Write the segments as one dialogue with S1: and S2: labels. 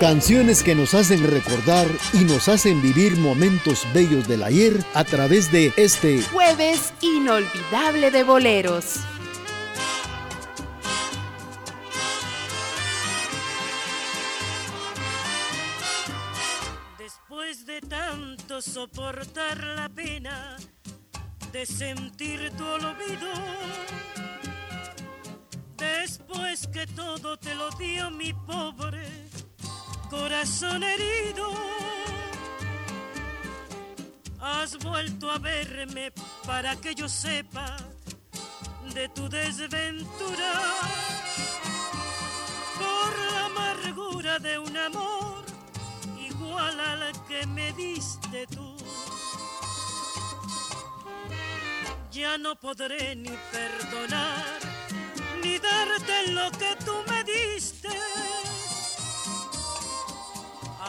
S1: Canciones que nos hacen recordar y nos hacen vivir momentos bellos del ayer a través de este
S2: Jueves inolvidable de boleros.
S3: Después de tanto soportar la pena de sentir tu olvido, después que todo te lo dio mi pobre corazón herido, has vuelto a verme para que yo sepa de tu desventura por la amargura de un amor igual al que me diste tú. Ya no podré ni perdonar ni darte lo que tú me diste.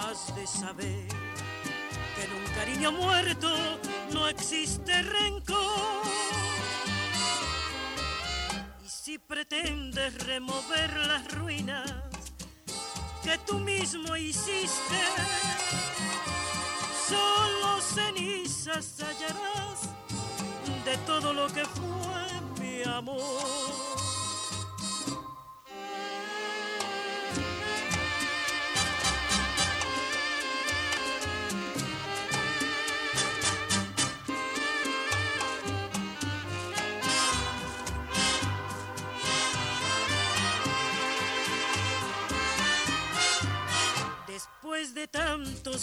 S3: Has de saber que en un cariño muerto no existe rencor. Y si pretendes remover las ruinas que tú mismo hiciste, solo cenizas hallarás de todo lo que fue mi amor.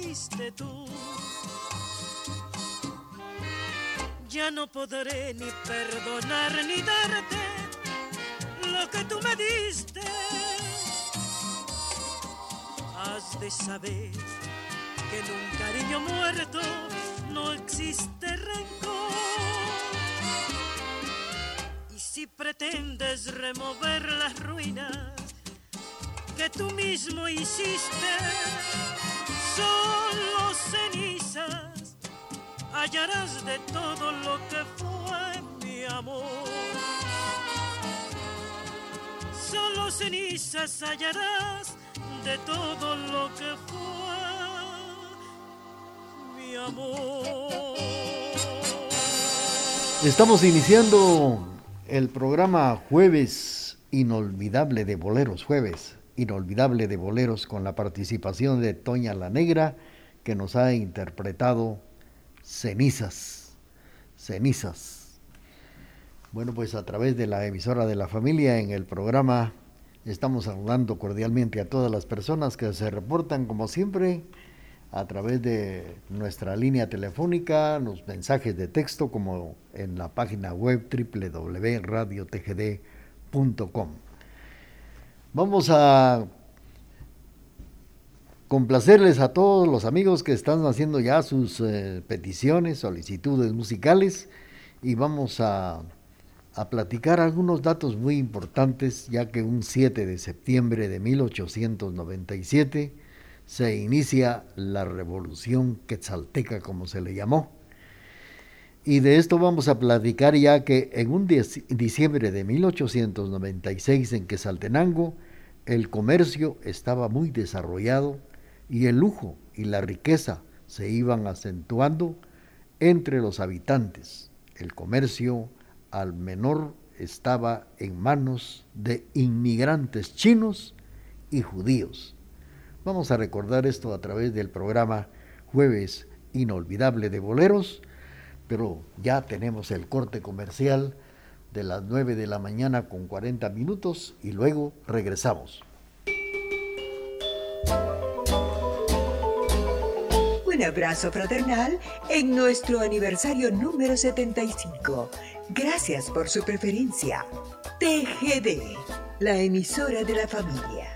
S3: diste tú. Ya no podré ni perdonar ni darte lo que tú me diste. Has de saber que en un cariño muerto no existe rencor. Y si pretendes remover las ruinas que tú mismo hiciste, solo cenizas hallarás de todo lo que fue mi amor. Solo cenizas hallarás de todo lo que fue mi amor.
S1: Estamos iniciando el programa Jueves Inolvidable de Boleros, Jueves Inolvidable de Boleros con la participación de Toña la Negra que nos ha interpretado Cenizas, Cenizas. Bueno, pues a través de la emisora de la familia en el programa estamos saludando cordialmente a todas las personas que se reportan como siempre a través de nuestra línea telefónica, los mensajes de texto como en la página web www.radiotgd.com. Vamos a complacerles a todos los amigos que están haciendo ya sus eh, peticiones, solicitudes musicales y vamos a, a platicar algunos datos muy importantes ya que un 7 de septiembre de 1897 se inicia la revolución quetzalteca como se le llamó. Y de esto vamos a platicar ya que en un diciembre de 1896 en Quetzaltenango el comercio estaba muy desarrollado y el lujo y la riqueza se iban acentuando entre los habitantes. El comercio al menor estaba en manos de inmigrantes chinos y judíos. Vamos a recordar esto a través del programa jueves inolvidable de boleros, pero ya tenemos el corte comercial de las 9 de la mañana con 40 minutos y luego regresamos.
S4: Un abrazo fraternal en nuestro aniversario número 75. Gracias por su preferencia. TGD, la emisora de la familia.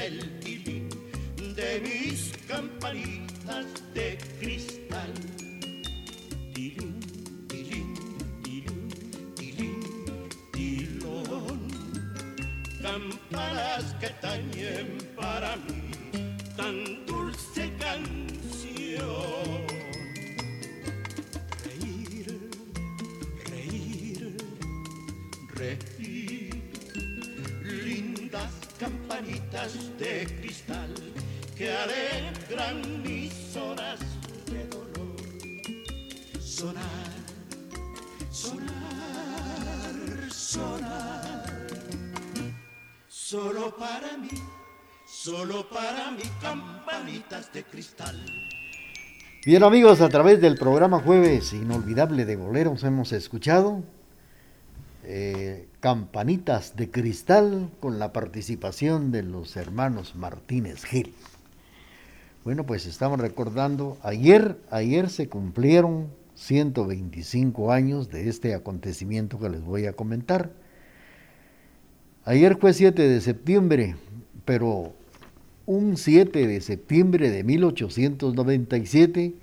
S5: Bonito Para mí, solo para mí campanitas de cristal.
S1: Bien amigos, a través del programa Jueves Inolvidable de Boleros hemos escuchado eh, Campanitas de Cristal con la participación de los hermanos Martínez Gil. Bueno, pues estamos recordando, ayer, ayer se cumplieron 125 años de este acontecimiento que les voy a comentar. Ayer fue 7 de septiembre, pero un 7 de septiembre de 1897,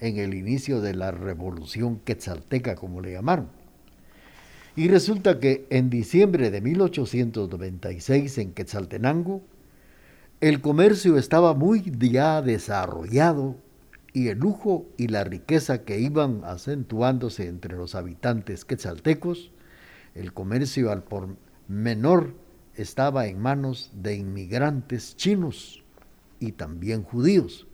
S1: en el inicio de la revolución quetzalteca, como le llamaron. Y resulta que en diciembre de 1896, en Quetzaltenango, el comercio estaba muy ya desarrollado y el lujo y la riqueza que iban acentuándose entre los habitantes quetzaltecos, el comercio al por menor estaba en manos de inmigrantes chinos y también judíos,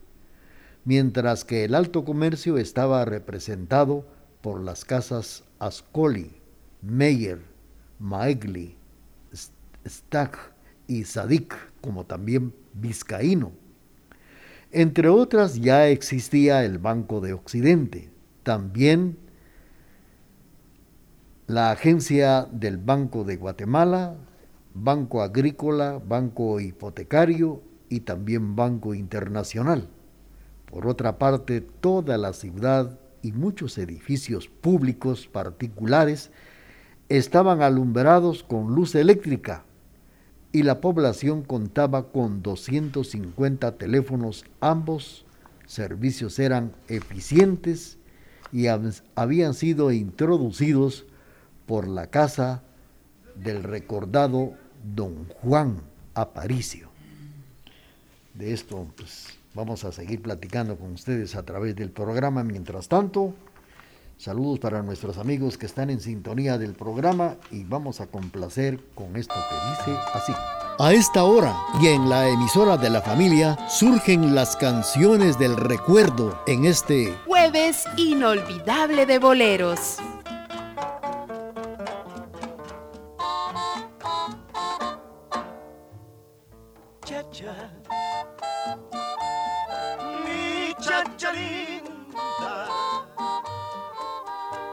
S1: mientras que el alto comercio estaba representado por las casas Ascoli, Meyer, Maegli, Stag y Sadik, como también Vizcaíno. Entre otras ya existía el Banco de Occidente, también la agencia del Banco de Guatemala, Banco Agrícola, Banco Hipotecario y también Banco Internacional. Por otra parte, toda la ciudad y muchos edificios públicos particulares estaban alumbrados con luz eléctrica y la población contaba con 250 teléfonos. Ambos servicios eran eficientes y habían sido introducidos por la casa del recordado don Juan Aparicio. De esto pues, vamos a seguir platicando con ustedes a través del programa. Mientras tanto, saludos para nuestros amigos que están en sintonía del programa y vamos a complacer con esto que dice así. A esta hora y en la emisora de la familia surgen las canciones del recuerdo en este
S6: jueves inolvidable de boleros.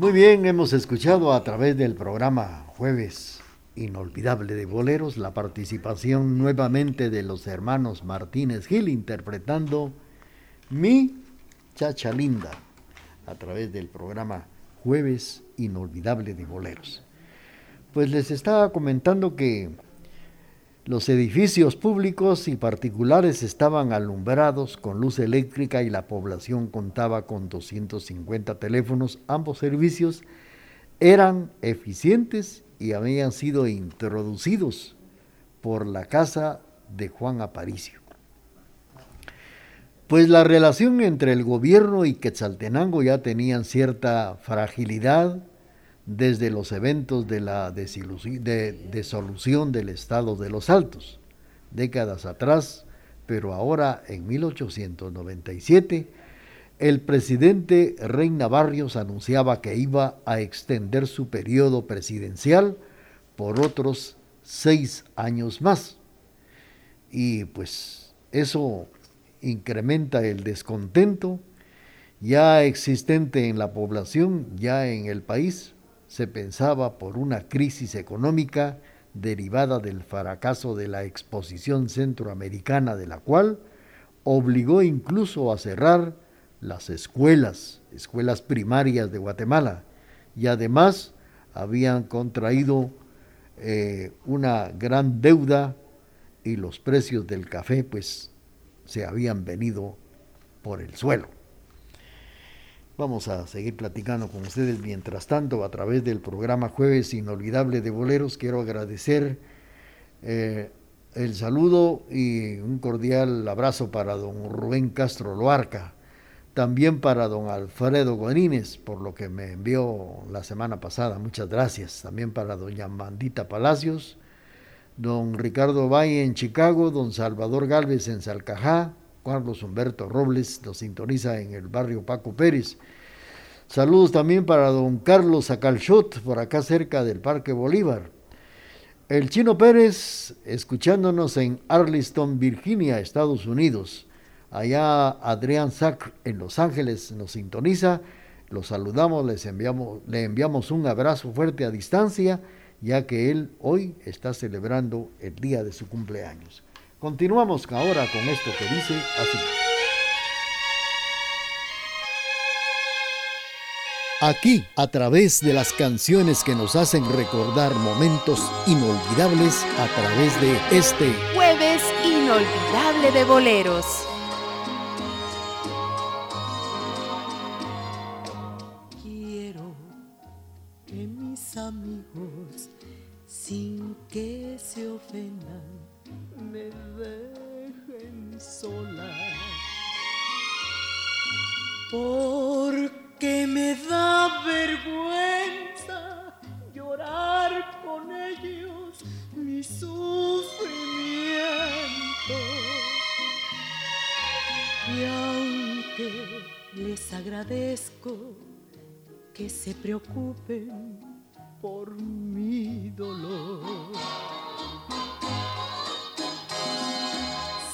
S1: Muy bien, hemos escuchado a través del programa Jueves Inolvidable de Boleros la participación nuevamente de los hermanos Martínez Gil interpretando Mi Chacha Linda a través del programa Jueves Inolvidable de Boleros. Pues les estaba comentando que los edificios públicos y particulares estaban alumbrados con luz eléctrica y la población contaba con 250 teléfonos. Ambos servicios eran eficientes y habían sido introducidos por la casa de Juan Aparicio. Pues la relación entre el gobierno y Quetzaltenango ya tenían cierta fragilidad desde los eventos de la desolución del Estado de los Altos, décadas atrás, pero ahora en 1897, el presidente Reina Barrios anunciaba que iba a extender su periodo presidencial por otros seis años más. Y pues eso incrementa el descontento ya existente en la población, ya en el país, se pensaba por una crisis económica derivada del fracaso de la exposición centroamericana de la cual obligó incluso a cerrar las escuelas, escuelas primarias de Guatemala, y además habían contraído eh, una gran deuda y los precios del café pues se habían venido por el suelo. Vamos a seguir platicando con ustedes mientras tanto a través del programa Jueves Inolvidable de Boleros. Quiero agradecer eh, el saludo y un cordial abrazo para don Rubén Castro Loarca, también para don Alfredo Gonínez, por lo que me envió la semana pasada. Muchas gracias. También para doña Mandita Palacios, don Ricardo Valle en Chicago, don Salvador Galvez en Salcajá, Carlos Humberto Robles nos sintoniza en el barrio Paco Pérez. Saludos también para don Carlos Acalchot, por acá cerca del Parque Bolívar. El Chino Pérez, escuchándonos en Arlington, Virginia, Estados Unidos. Allá Adrián Sack en Los Ángeles nos sintoniza. Los saludamos, les enviamos, le enviamos un abrazo fuerte a distancia, ya que él hoy está celebrando el día de su cumpleaños. Continuamos ahora con esto que dice así. Aquí, a través de las canciones que nos hacen recordar momentos inolvidables, a través de este
S6: jueves inolvidable de boleros.
S7: Quiero que mis amigos, sin que se ofendan, me dejen sola. Porque me da vergüenza llorar con ellos mi sufrimiento. Y aunque les agradezco que se preocupen por mi dolor.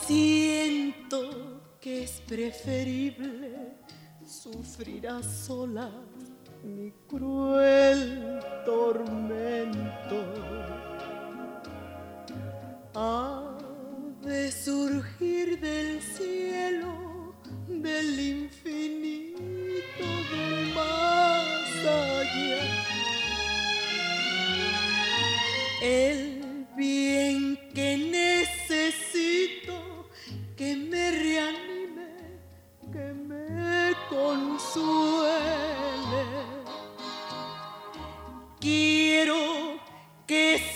S7: Siento que es preferible sufrir a solas mi cruel tormento. Ha de surgir del cielo, del infinito, más allá. El bien que necesito, consuele. Quiero que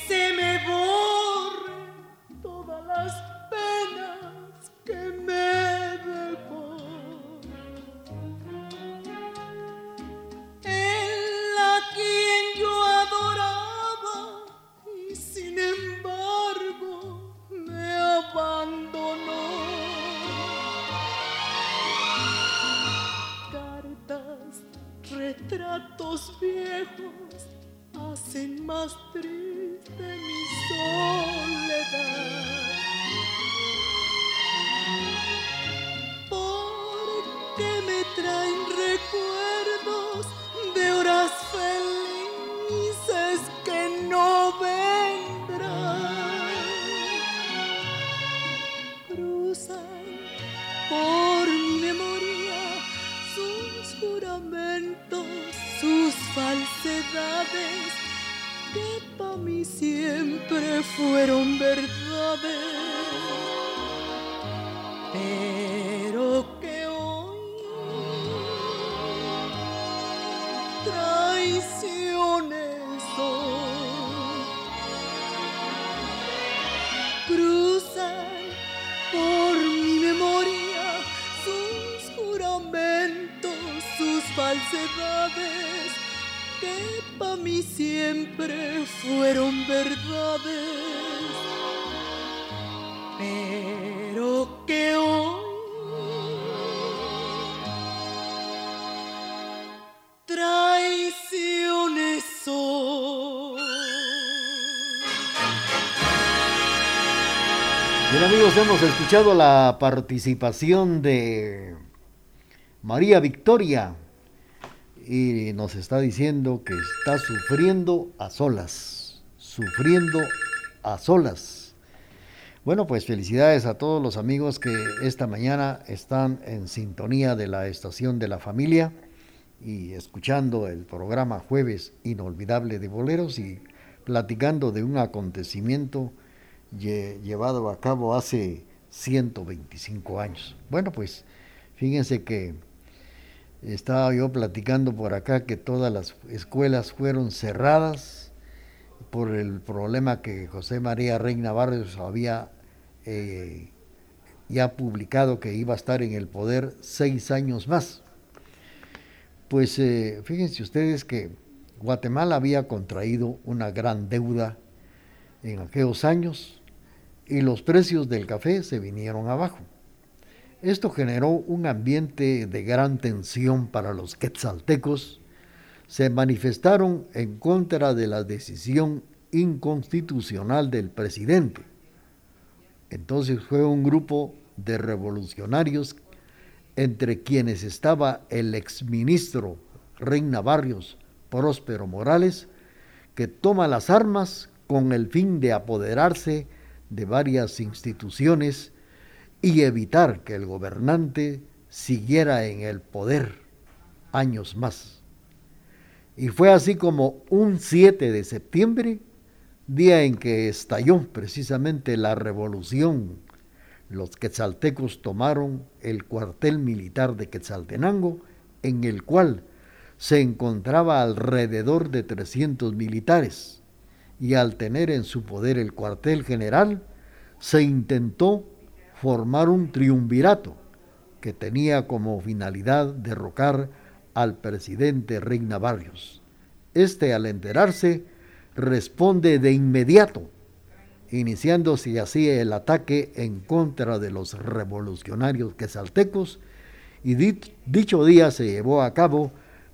S7: retratos viejos hacen más triste mi soledad. Porque me traen siempre fueron verdades
S1: hemos escuchado la participación de María Victoria y nos está diciendo que está sufriendo a solas, sufriendo a solas. Bueno, pues felicidades a todos los amigos que esta mañana están en sintonía de la estación de la familia y escuchando el programa Jueves Inolvidable de Boleros y platicando de un acontecimiento llevado a cabo hace 125 años. Bueno, pues fíjense que estaba yo platicando por acá que todas las escuelas fueron cerradas por el problema que José María Reina Barrios había eh, ya publicado que iba a estar en el poder seis años más. Pues eh, fíjense ustedes que Guatemala había contraído una gran deuda en aquellos años y los precios del café se vinieron abajo. Esto generó un ambiente de gran tensión para los quetzaltecos. Se manifestaron en contra de la decisión inconstitucional del presidente. Entonces fue un grupo de revolucionarios entre quienes estaba el exministro Reina Barrios Próspero Morales, que toma las armas con el fin de apoderarse de varias instituciones y evitar que el gobernante siguiera en el poder años más. Y fue así como un 7 de septiembre, día en que estalló precisamente la revolución, los quetzaltecos tomaron el cuartel militar de Quetzaltenango, en el cual se encontraba alrededor de 300 militares, y al tener en su poder el cuartel general, se intentó formar un triunvirato que tenía como finalidad derrocar al presidente Reina Barrios. Este, al enterarse, responde de inmediato, iniciándose así el ataque en contra de los revolucionarios quesaltecos, y dicho día se llevó a cabo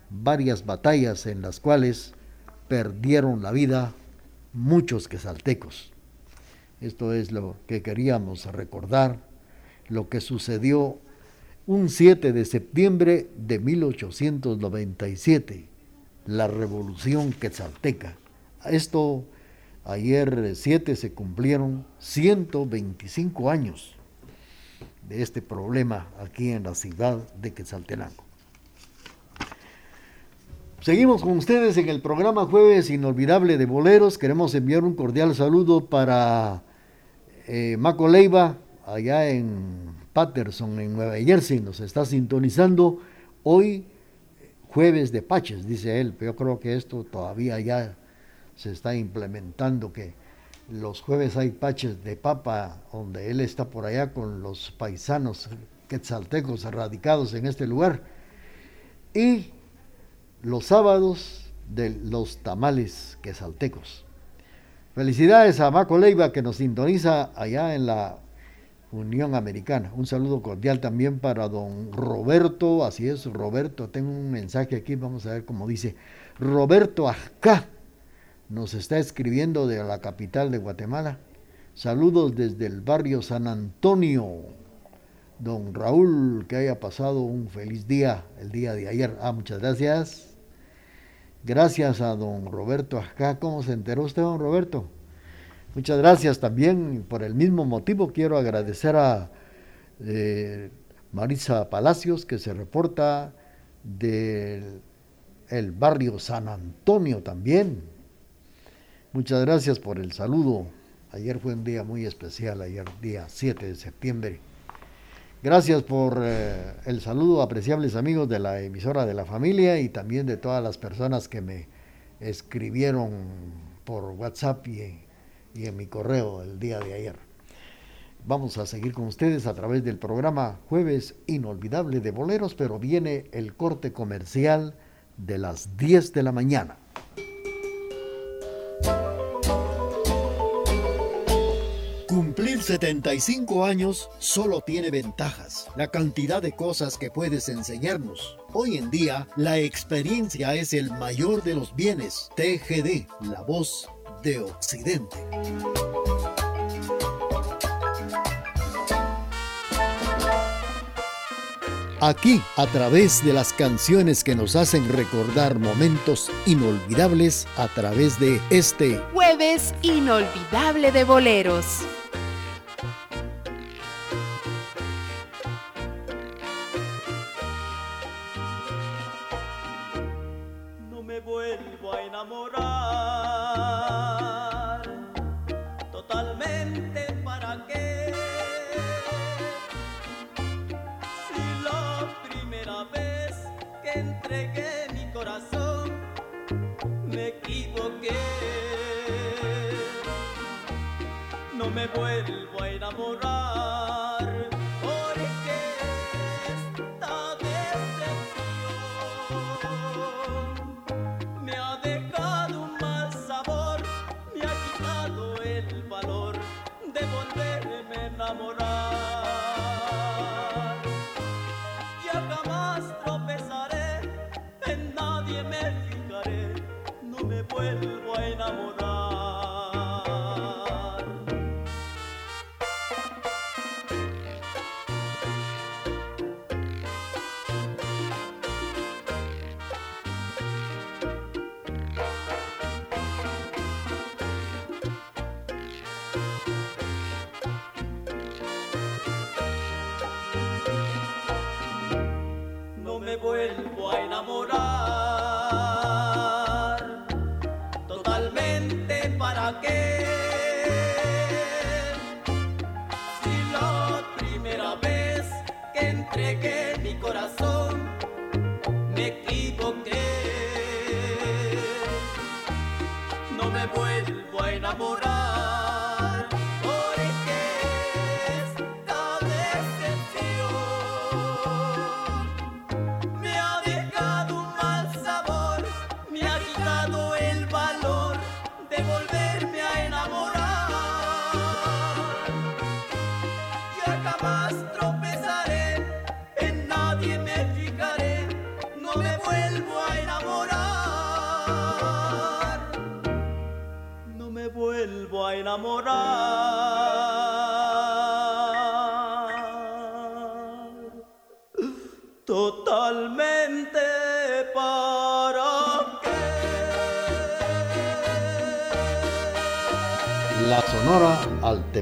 S1: varias batallas en las cuales perdieron la vida muchos quesaltecos. Esto es lo que queríamos recordar, lo que sucedió un 7 de septiembre de 1897, la revolución quetzalteca. Esto, ayer 7 se cumplieron 125 años de este problema aquí en la ciudad de Quetzaltenango. Seguimos con ustedes en el programa Jueves Inolvidable de Boleros. Queremos enviar un cordial saludo para eh, Maco Leiva, allá en Patterson, en Nueva Jersey, nos está sintonizando hoy, jueves de Paches, dice él, yo creo que esto todavía ya se está implementando, que los jueves hay Paches de papa, donde él está por allá con los paisanos quetzaltecos radicados en este lugar, y los sábados de los tamales quetzaltecos. Felicidades a Maco Leiva que nos sintoniza allá en la Unión Americana. Un saludo cordial también para don Roberto, así es, Roberto, tengo un mensaje aquí, vamos a ver cómo dice. Roberto Ajca nos está escribiendo de la capital de Guatemala. Saludos desde el barrio San Antonio. Don Raúl, que haya pasado un feliz día el día de ayer. Ah, muchas gracias. Gracias a don Roberto acá. ¿Cómo se enteró usted, don Roberto? Muchas gracias también. Por el mismo motivo quiero agradecer a eh, Marisa Palacios que se reporta del el barrio San Antonio también. Muchas gracias por el saludo. Ayer fue un día muy especial, ayer día 7 de septiembre. Gracias por eh, el saludo, apreciables amigos de la emisora de la familia y también de todas las personas que me escribieron por WhatsApp y, en mi correo el día de ayer. Vamos a seguir con ustedes a través del programa Jueves Inolvidable de Boleros, pero viene el corte comercial de las 10 de la mañana.
S8: Cumplir 75 años solo tiene ventajas, la cantidad de cosas que puedes enseñarnos. Hoy en día, la experiencia es el mayor de los bienes. TGD, la voz de Occidente.
S2: aquí a través de las canciones que nos hacen recordar momentos inolvidables a través de este
S9: jueves inolvidable de boleros.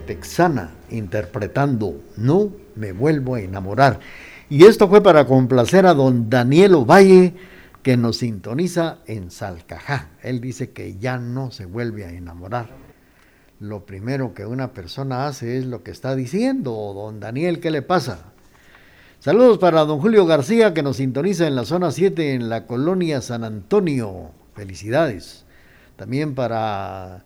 S1: Altepexana interpretando No me vuelvo a enamorar. Y esto fue para complacer a don Daniel Ovalle que nos sintoniza en Salcajá. Él dice que ya no se vuelve a enamorar. Lo primero que una persona hace es lo que está diciendo. Don Daniel, ¿qué le pasa? Saludos para don Julio García que nos sintoniza en la zona 7 en la colonia San Antonio. Felicidades. También para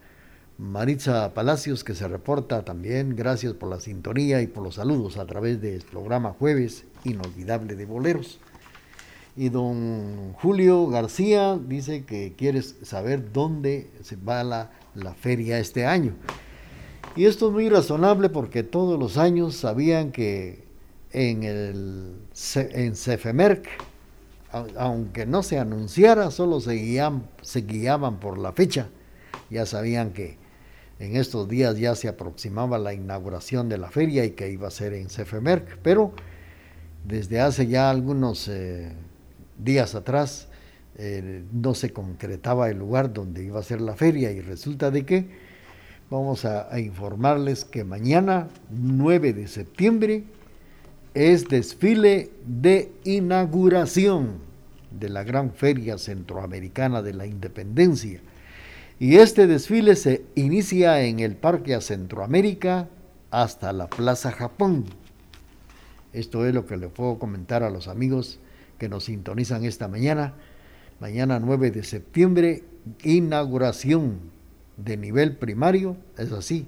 S1: Maritza Palacios que se reporta también. Gracias por la sintonía y por los saludos a través del programa Jueves Inolvidable de Boleros. Y don Julio García dice que quiere saber dónde se va la, la feria este año. Y esto es muy razonable porque todos los años sabían que en el en Cefemerc, aunque no se anunciara, solo se, guiaban, se guiaban por la fecha. Ya sabían que en estos días ya se aproximaba la inauguración de la feria y que iba a ser en Cefemerc, pero desde hace ya algunos eh, días atrás eh, no se concretaba el lugar donde iba a ser la feria y resulta de que vamos a, a informarles que mañana 9 de septiembre es desfile de inauguración de la gran feria centroamericana de la independencia. Y este desfile se inicia en el Parque a Centroamérica hasta la Plaza Japón. Esto es lo que le puedo comentar a los amigos que nos sintonizan esta mañana. Mañana 9 de septiembre, inauguración de nivel primario, es así,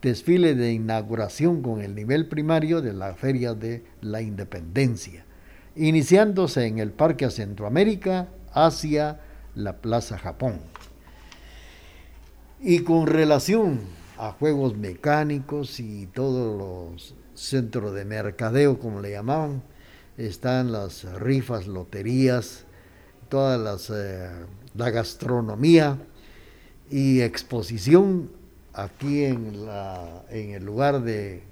S1: desfile de inauguración con el nivel primario de la Feria de la Independencia, iniciándose en el Parque a Centroamérica hacia la Plaza Japón. Y con relación a juegos mecánicos y todos los centros de mercadeo, como le llamaban, están las rifas, loterías, todas las, eh, la gastronomía y exposición aquí en, la, en el lugar de,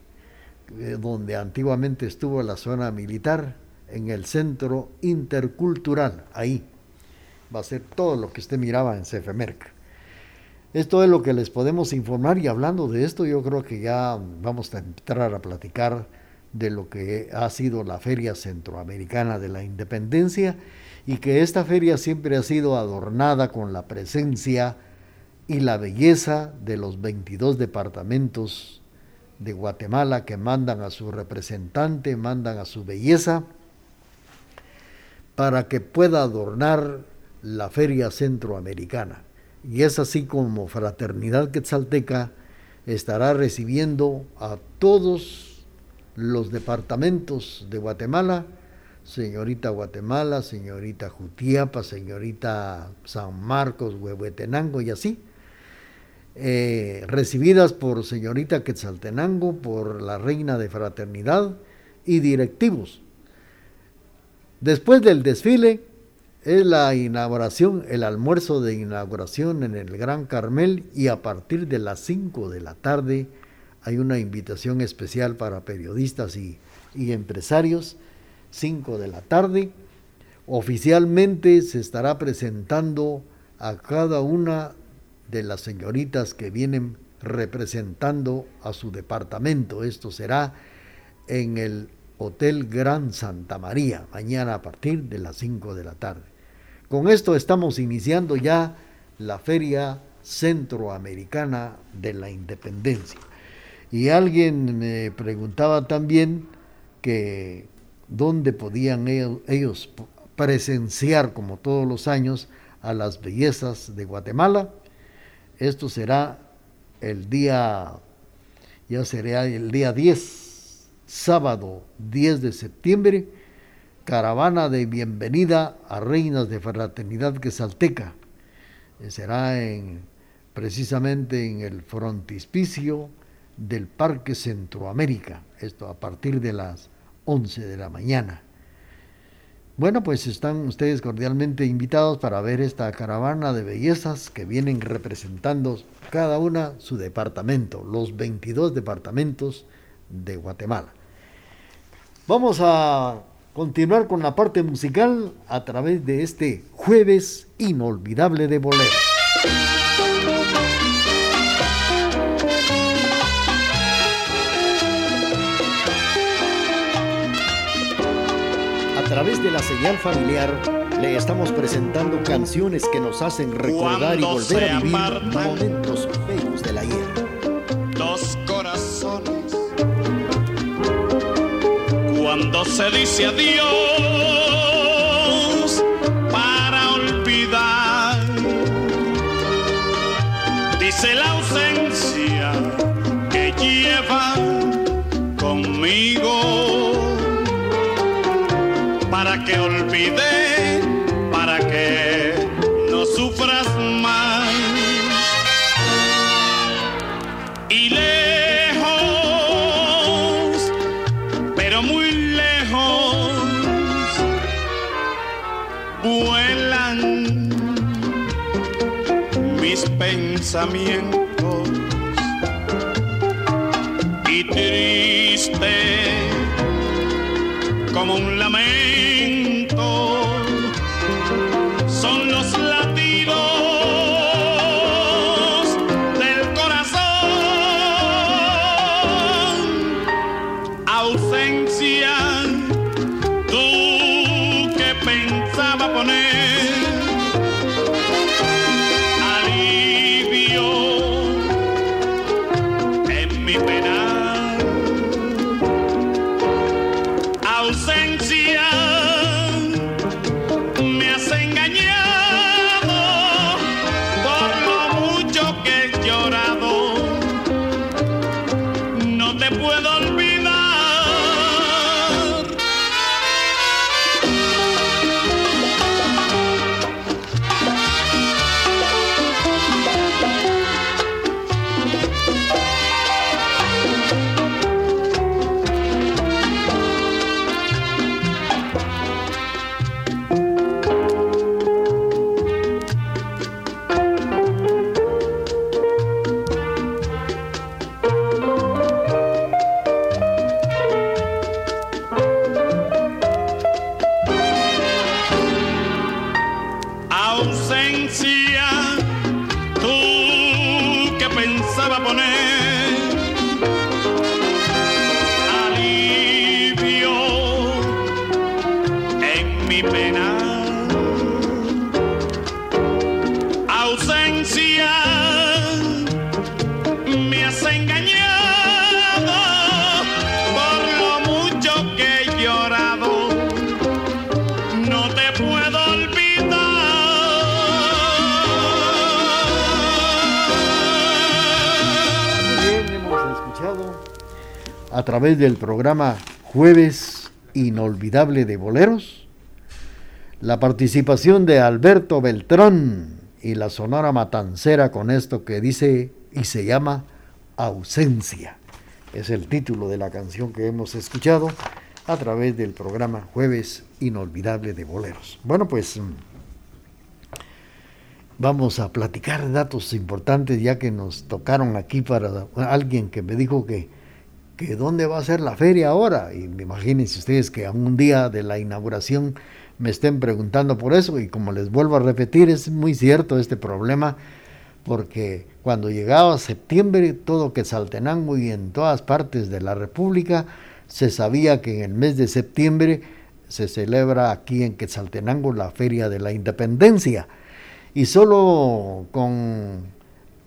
S1: de donde antiguamente estuvo la zona militar, en el Centro Intercultural, ahí. Va a ser todo lo que usted miraba en CFMERC. Esto es lo que les podemos informar y hablando de esto yo creo que ya vamos a entrar a platicar de lo que ha sido la Feria Centroamericana de la Independencia y que esta feria siempre ha sido adornada con la presencia y la belleza de los 22 departamentos de Guatemala que mandan a su representante, mandan a su belleza para que pueda adornar la feria centroamericana. Y es así como Fraternidad Quetzalteca estará recibiendo a todos los departamentos de Guatemala, señorita Guatemala, señorita Jutiapa, señorita San Marcos, Huehuetenango y así, eh, recibidas por señorita Quetzaltenango, por la reina de fraternidad y directivos. Después del desfile es la inauguración, el almuerzo de inauguración en el Gran Carmel y a partir de las 5 de la tarde hay una invitación especial para periodistas y, empresarios. 5 de la tarde. Oficialmente se estará presentando a cada una de las señoritas que vienen representando a su departamento. Esto será en el Hotel Gran Santa María, mañana a partir de las 5 de la tarde. Con esto estamos iniciando ya la Feria Centroamericana de la Independencia. Y alguien me preguntaba también que dónde podían ellos presenciar, como todos los años, a las bellezas de Guatemala esto será el día, ya será el día 10, sábado 10 de septiembre, caravana de bienvenida a Reinas de Fraternidad Quesalteca. Eh, será en, precisamente en el frontispicio del Parque Centroamérica, esto a partir de las 11 de la mañana. Bueno, pues están ustedes cordialmente invitados para ver esta caravana de bellezas que vienen representando cada una su departamento, los 22 departamentos de Guatemala. Vamos a continuar con la parte musical a través de este jueves inolvidable de bolero.
S8: A través de la señal familiar le estamos presentando canciones que nos hacen recordar y volver a vivir momentos bellos del ayer.
S10: Cuando se dice adiós pensamientos y triste como un lamento.
S1: Programa Jueves Inolvidable de Boleros la participación de Alberto Beltrán y la Sonora Matancera con esto que dice y se llama Ausencia. Es el título de la canción que hemos escuchado a través del programa Jueves Inolvidable de Boleros. Bueno, pues mm, vamos a platicar datos importantes ya que nos tocaron aquí para alguien que me dijo que, que dónde va a ser la feria ahora. Y imagínense ustedes que a un día de la inauguración me estén preguntando por eso y como les vuelvo a repetir, es muy cierto este problema porque cuando llegaba septiembre todo Quetzaltenango y en todas partes de la República se sabía que en el mes de septiembre se celebra aquí en Quetzaltenango la Feria de la Independencia y solo con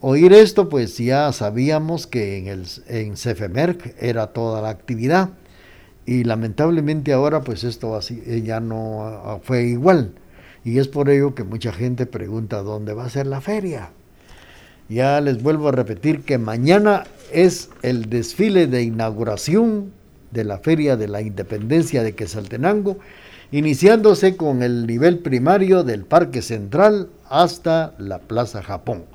S1: oír esto pues ya sabíamos que en, el, en Cefemerc era toda la actividad y lamentablemente ahora pues esto así eh, ya no ah, fue igual y es por ello que mucha gente pregunta dónde va a ser la feria. Ya les vuelvo a repetir que mañana es el desfile de inauguración de la Feria de la Independencia de Quetzaltenango, iniciándose con el nivel primario del Parque Central hasta la Plaza Japón.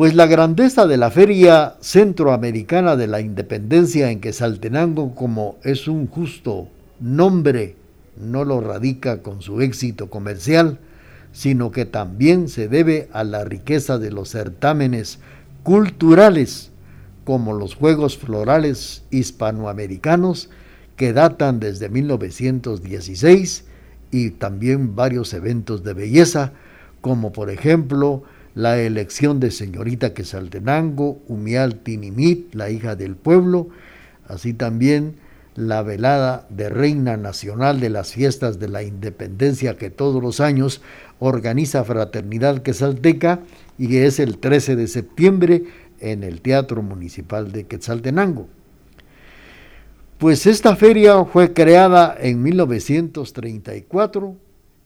S1: Pues la grandeza de la Feria Centroamericana de la Independencia en Quetzaltenango, como es un justo nombre, no lo radica con su éxito comercial, sino que también se debe a la riqueza de los certámenes culturales, como los Juegos Florales Hispanoamericanos, que datan desde 1916, y también varios eventos de belleza, como por ejemplo la elección de señorita Quesaltenango, Umial Tinimit, la hija del pueblo, así también la velada de Reina Nacional de las Fiestas de la Independencia que todos los años organiza Fraternidad Quetzalteca y es el 13 de septiembre en el Teatro Municipal de Quetzaltenango. Pues esta feria fue creada en 1934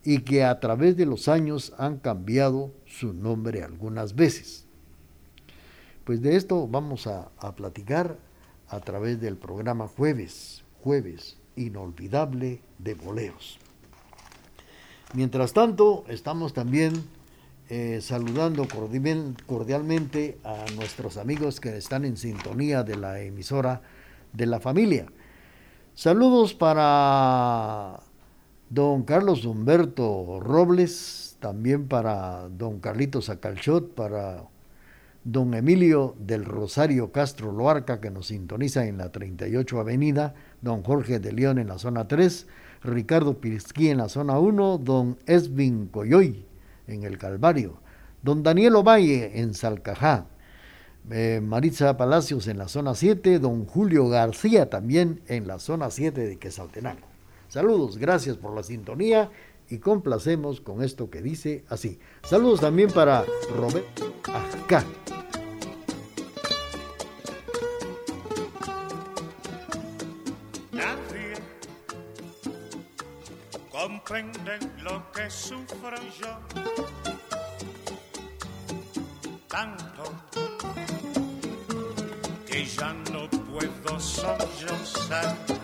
S1: y que a través de los años han cambiado su nombre algunas veces. Pues de esto vamos a, platicar a través del programa Jueves, Jueves Inolvidable de Boleros. Mientras tanto, estamos también eh, saludando cordial, cordialmente a nuestros amigos que están en sintonía de la emisora de la familia. Saludos para don Carlos Humberto Robles, también para don Carlitos Acalchot, para don Emilio del Rosario Castro Loarca, que nos sintoniza en la 38 Avenida, don Jorge de León en la zona 3, Ricardo Pirisquí en la zona 1, don Esvin Coyoy en el Calvario, don Daniel Ovalle en Salcajá, eh, Maritza Palacios en la zona 7, don Julio García también en la zona 7 de Quesaltenango. Saludos, gracias por la sintonía y complacemos con esto que dice así. Saludos también para Roberto Ajca.
S10: Nadie comprende lo que sufro yo. Tanto que ya no puedo sollozar.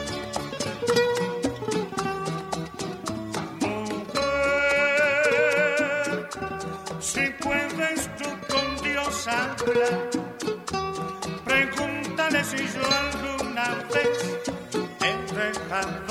S4: time.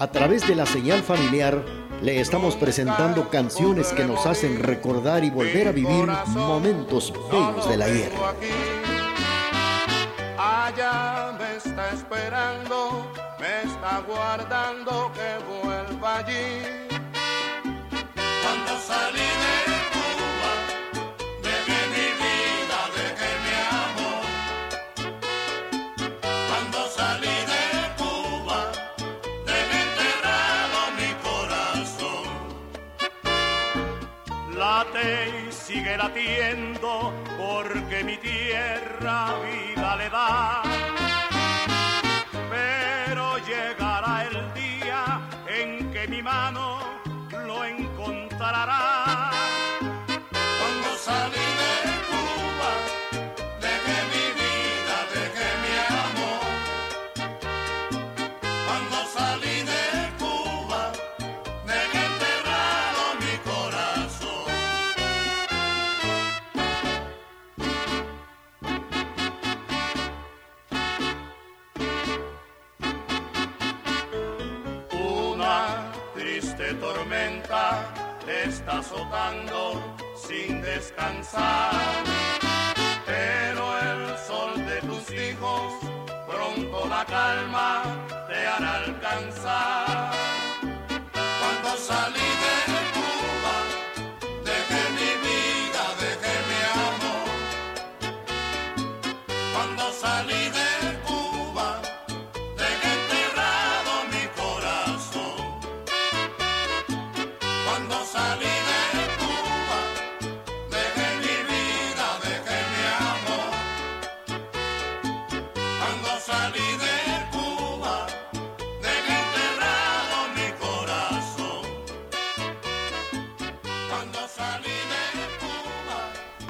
S8: A través de la señal familiar le estamos presentando canciones que nos hacen recordar y volver a vivir momentos bellos
S10: que vuelva allí. Sigue latiendo porque mi tierra vida le da. Pero llegará el día en que mi mano lo encontrará. Azotando sin descansar. Pero el sol de tus hijos pronto la calma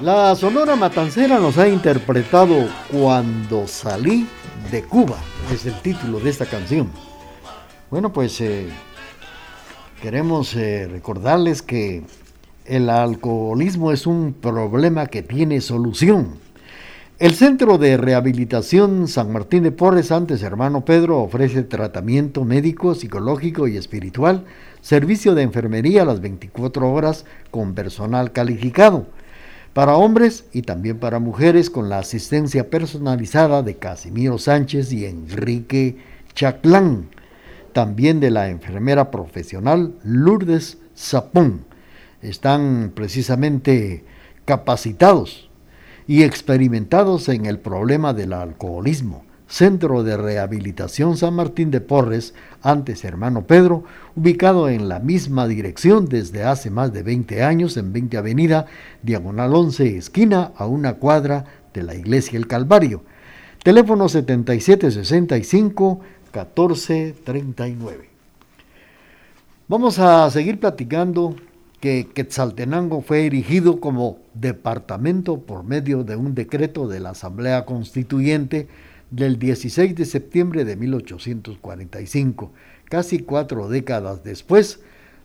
S1: La Sonora Matancera nos ha interpretado Cuando salí de Cuba, es el título de esta canción. Bueno, pues eh, queremos eh, recordarles que el alcoholismo es un problema que tiene solución. El Centro de Rehabilitación San Martín de Porres, antes hermano Pedro, ofrece tratamiento médico, psicológico y espiritual, servicio de enfermería a las 24 horas con personal calificado para hombres y también para mujeres con la asistencia personalizada de Casimiro Sánchez y Enrique Chaclán, también de la enfermera profesional Lourdes Zapón. Están precisamente capacitados y experimentados en el problema del alcoholismo. Centro de Rehabilitación San Martín de Porres, antes hermano Pedro, ubicado en la misma dirección desde hace más de 20 años en 20 Avenida, diagonal 11, esquina a una cuadra de la Iglesia El Calvario. Teléfono 7765-1439. Vamos a seguir platicando que Quetzaltenango fue erigido como departamento por medio de un decreto de la Asamblea Constituyente del 16 de septiembre de 1845. Casi cuatro décadas después,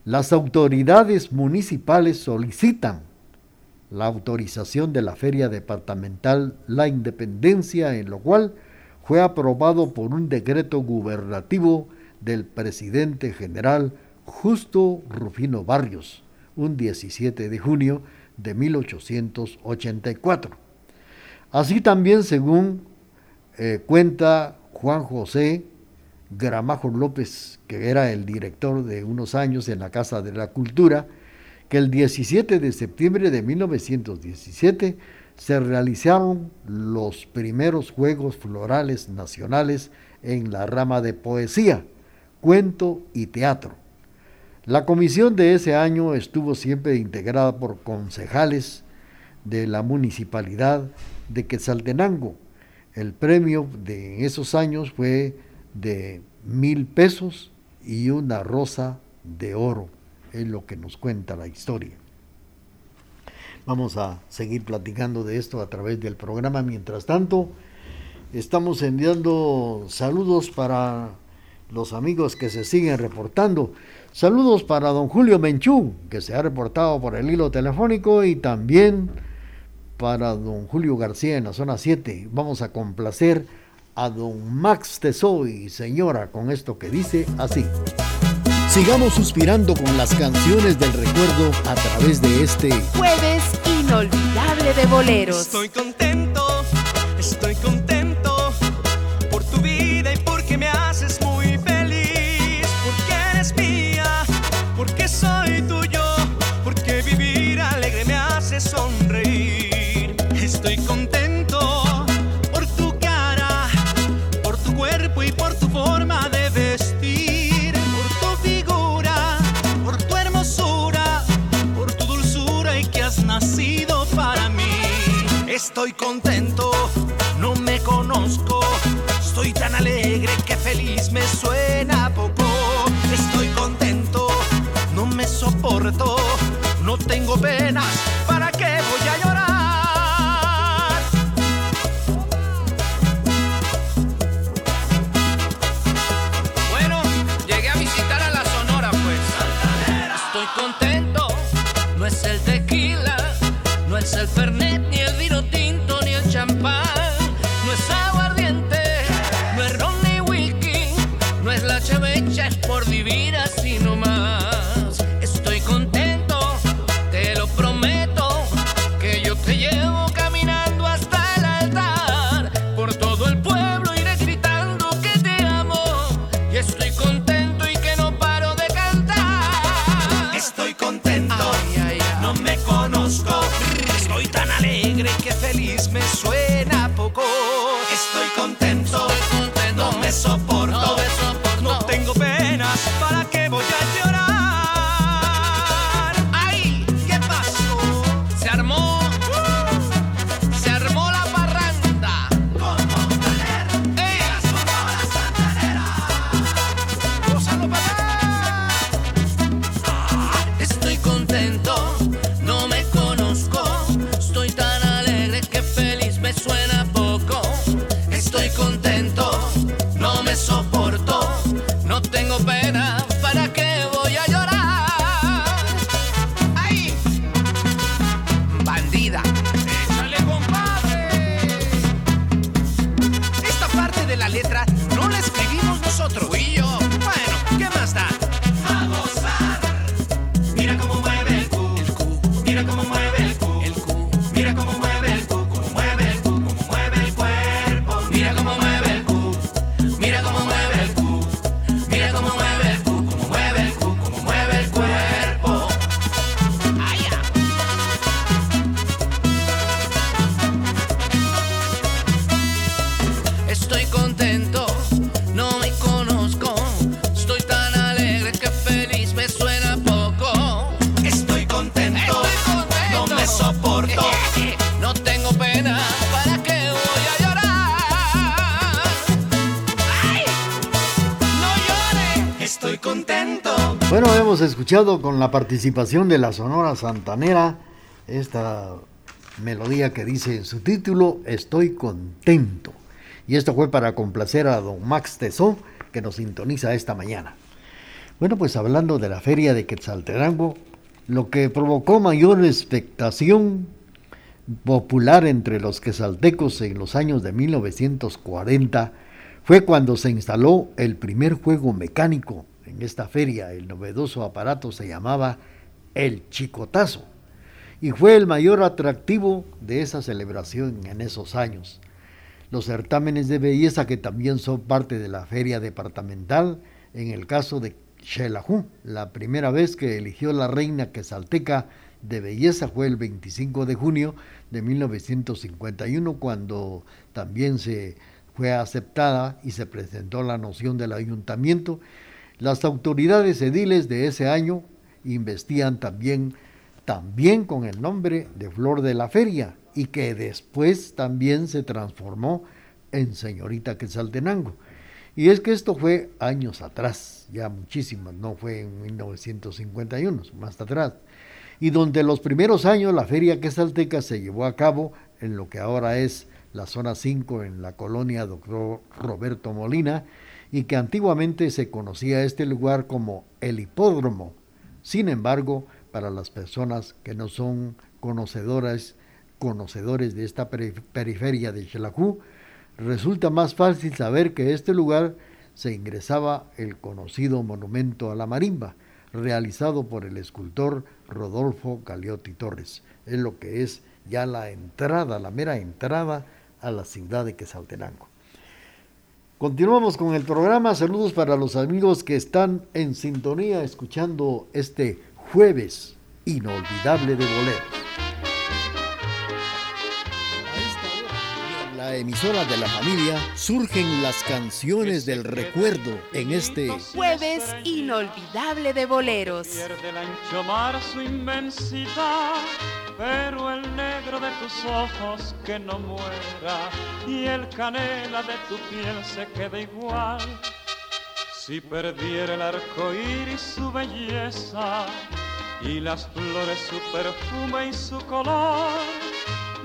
S1: las autoridades municipales solicitan la autorización de la Feria Departamental La Independencia, en lo cual fue aprobado por un decreto gubernativo del presidente general Justo Rufino Barrios, un 17 de junio de 1884. Así también, según eh, cuenta Juan José Gramajo López, que era el director de unos años en la Casa de la Cultura, que el 17 de septiembre de 1917 se realizaron los primeros Juegos Florales Nacionales en la rama de poesía, cuento y teatro. La comisión de ese año estuvo siempre integrada por concejales de la municipalidad de Quetzaltenango. El premio de esos años fue de mil pesos y una rosa de oro, es lo que nos cuenta la historia. Vamos a seguir platicando de esto a través del programa. Mientras tanto, estamos enviando saludos para los amigos que se siguen reportando. Saludos para don Julio Menchú, que se ha reportado por el hilo telefónico, y también para don Julio García en la zona 7. Vamos a complacer a don Max Tesoy, señora, con esto que dice así.
S11: Sigamos suspirando con las canciones del recuerdo a través de este
S2: jueves inolvidable de boleros.
S12: Estoy contento, estoy contento Estoy contento, no me conozco, estoy tan alegre que feliz me suena No tengo
S1: escuchado con la participación de la Sonora Santanera esta melodía que dice en su título Estoy contento. Y esto fue para complacer a don Max Tesó que nos sintoniza esta mañana. Bueno, pues hablando de la feria de Quetzaltenango, lo que provocó mayor expectación popular entre los quetzaltecos en los años de 1940 fue cuando se instaló el primer juego mecánico en esta feria. El novedoso aparato se llamaba el Chicotazo y fue el mayor atractivo de esa celebración en esos años. los certámenes de belleza que también son parte de la feria departamental, en el caso de Xelajú, la primera vez que eligió la reina quesalteca de belleza fue el 25 de junio de 1951, cuando también se fue aceptada y se presentó la noción del ayuntamiento. Las autoridades ediles de ese año investían también, también con el nombre de Flor de la Feria y que después también se transformó en señorita Quetzaltenango. Y es que esto fue años atrás, ya muchísimos, no fue en 1951, más atrás. Y donde los primeros años la feria quetzalteca se llevó a cabo en lo que ahora es la zona 5 en la colonia Doctor Roberto Molina y que antiguamente se conocía este lugar como el hipódromo. Sin embargo, para las personas que no son conocedoras, conocedores de esta periferia de Xelajú, resulta más fácil saber que este lugar se ingresaba el conocido monumento a la marimba, realizado por el escultor Rodolfo Galeotti Torres. Es lo que es ya la entrada, la mera entrada a la ciudad de Quesaltenango. Continuamos con el programa. Saludos para los amigos que están en sintonía escuchando este jueves inolvidable de boleros. La emisora de la familia, surgen las canciones del recuerdo en este
S6: jueves inolvidable de boleros.
S13: Pierde el ancho mar su inmensidad, pero el negro de tus ojos que no muera y el canela de tu piel se queda igual. Si perdiera el arco iris su belleza y las flores su perfume y su color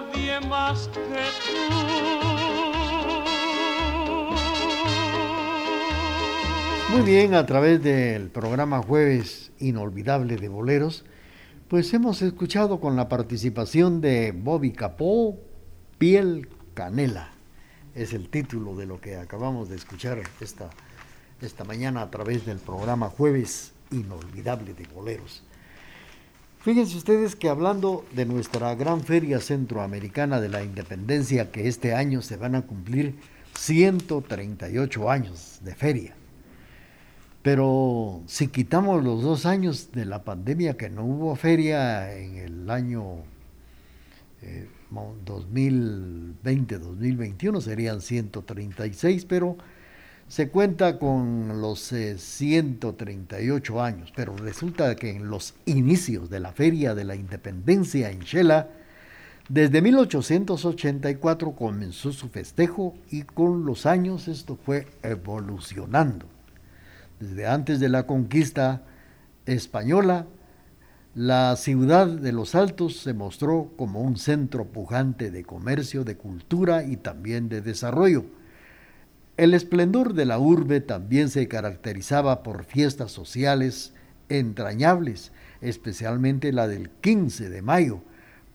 S13: Nadie más que tú.
S1: Muy bien, a través del programa Jueves Inolvidable de Boleros, pues hemos escuchado con la participación de Bobby Capó, Piel Canela. Es el título de lo que acabamos de escuchar esta esta mañana a través del programa Jueves Inolvidable de Boleros. Fíjense ustedes que hablando de nuestra gran feria centroamericana de la independencia, que este año se van a cumplir 138 años de feria. Pero si quitamos los dos años de la pandemia que no hubo feria en el año 2020-2021 serían 136, pero se cuenta con los 138 eh, años, pero resulta que en los inicios de la Feria de la Independencia en Shela Desde 1884 comenzó su festejo y con los años esto fue evolucionando. Desde antes de la conquista española, la ciudad de Los Altos se mostró como un centro pujante de comercio, de cultura y también de desarrollo. El esplendor de la urbe también se caracterizaba por fiestas sociales entrañables, especialmente la del 15 de mayo,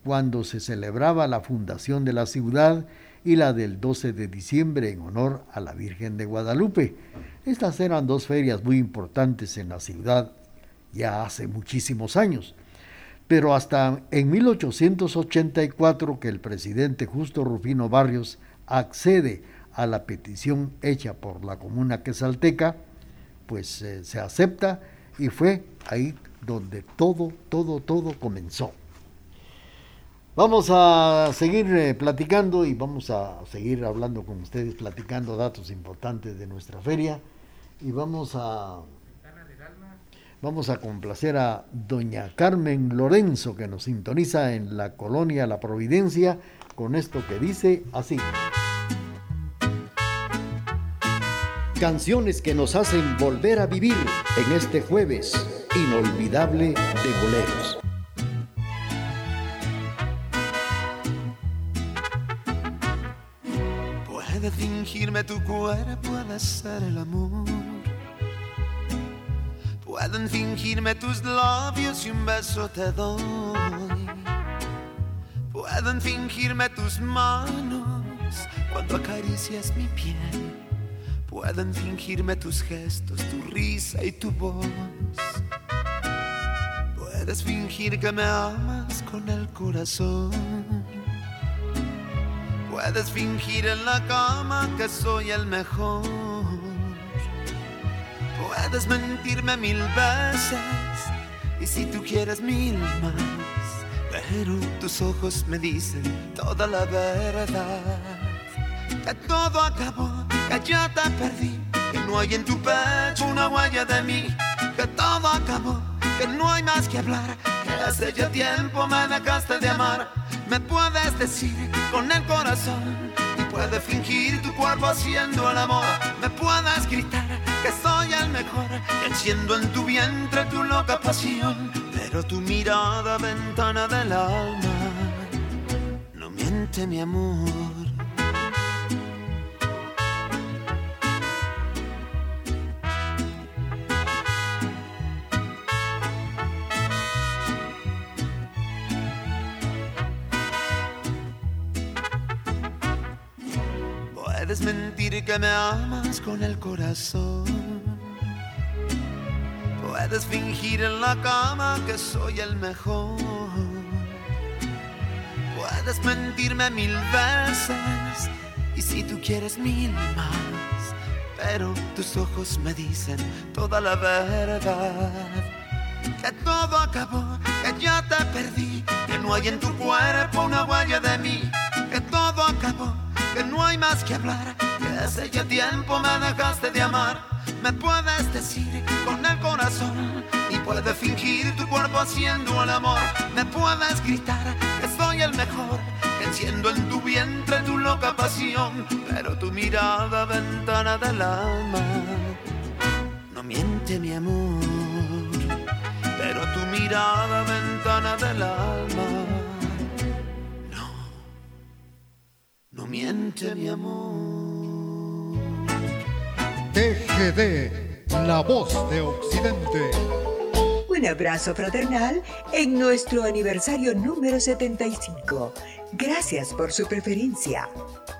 S1: cuando se celebraba la fundación de la ciudad y la del 12 de diciembre en honor a la Virgen de Guadalupe. Estas eran dos ferias muy importantes en la ciudad ya hace muchísimos años. Pero hasta en 1884 que el presidente Justo Rufino Barrios accede a la petición hecha por la comuna quesalteca, pues eh, se acepta y fue ahí donde todo, todo, todo comenzó. Vamos a seguir eh, platicando y vamos a seguir hablando con ustedes, platicando datos importantes de nuestra feria y vamos a vamos a complacer a doña Carmen Lorenzo que nos sintoniza en la colonia La Providencia con esto que dice así.
S8: Canciones que nos hacen volver a vivir en este jueves inolvidable de boleros.
S14: Puede fingirme tu cuerpo, puede ser el amor. Pueden fingirme tus labios y un beso te doy. Pueden fingirme tus manos cuando acaricias mi piel. Pueden fingirme tus gestos, tu risa y tu voz. Puedes fingir que me amas con el corazón. Puedes fingir en la cama que soy el mejor. Puedes mentirme mil veces y si tú quieres mil más. Pero tus ojos me dicen toda la verdad. Que todo acabó, que ya te perdí. Que no hay en tu pecho una huella de mí. Que todo acabó, que no hay más que hablar. Que hace ya tiempo me dejaste de amar. Me puedes decir con el corazón y puedes fingir tu cuerpo haciendo el amor. Me puedes gritar que soy el mejor, enciendo en tu vientre tu loca pasión. Pero tu mirada, ventana del alma, no miente mi amor. Que me amas con el corazón. Puedes fingir en la cama que soy el mejor. Puedes mentirme mil veces y si tú quieres mil más. Pero tus ojos me dicen toda la verdad. Que todo acabó, que ya te perdí. Que no hay en tu cuerpo una huella de mí. Que todo acabó que no hay más que hablar, hace ya tiempo me dejaste de amar. Me puedes decir con el corazón y puedes fingir tu cuerpo haciendo el amor. Me puedes gritar que soy el mejor, enciendo en tu vientre tu loca pasión. Pero tu mirada, ventana del alma, no miente mi amor. Pero tu mirada, ventana del alma. no miente mi amor.
S15: TGD, la voz de Occidente.
S4: Un abrazo fraternal en nuestro aniversario número 75. Gracias por su preferencia.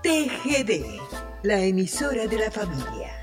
S4: TGD, la emisora de la familia.